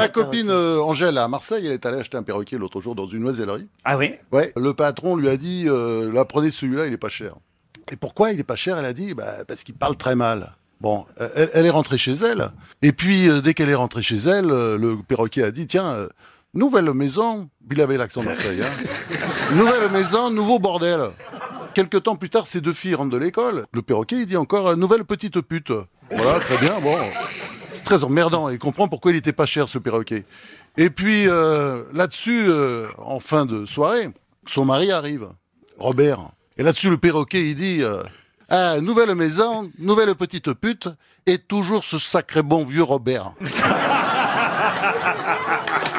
Ma copine euh, Angèle à Marseille, elle est allée acheter un perroquet l'autre jour dans une oisellerie. Ah oui? Ouais, le patron lui a dit euh, là, prenez celui-là, il est pas cher. Et pourquoi il est pas cher? Elle a dit bah, parce qu'il parle très mal. Bon, elle, elle est rentrée chez elle. Et puis, euh, dès qu'elle est rentrée chez elle, euh, le perroquet a dit tiens, euh, nouvelle maison. Il avait l'accent Marseille. Hein. nouvelle maison, nouveau bordel. Quelque temps plus tard, ces deux filles rentrent de l'école. Le perroquet, il dit encore euh, nouvelle petite pute. Voilà, très bien. Bon, très emmerdant. Il comprend pourquoi il était pas cher ce perroquet. Et puis euh, là-dessus, euh, en fin de soirée, son mari arrive, Robert. Et là-dessus, le perroquet, il dit euh, ah, nouvelle maison, nouvelle petite pute, et toujours ce sacré bon vieux Robert.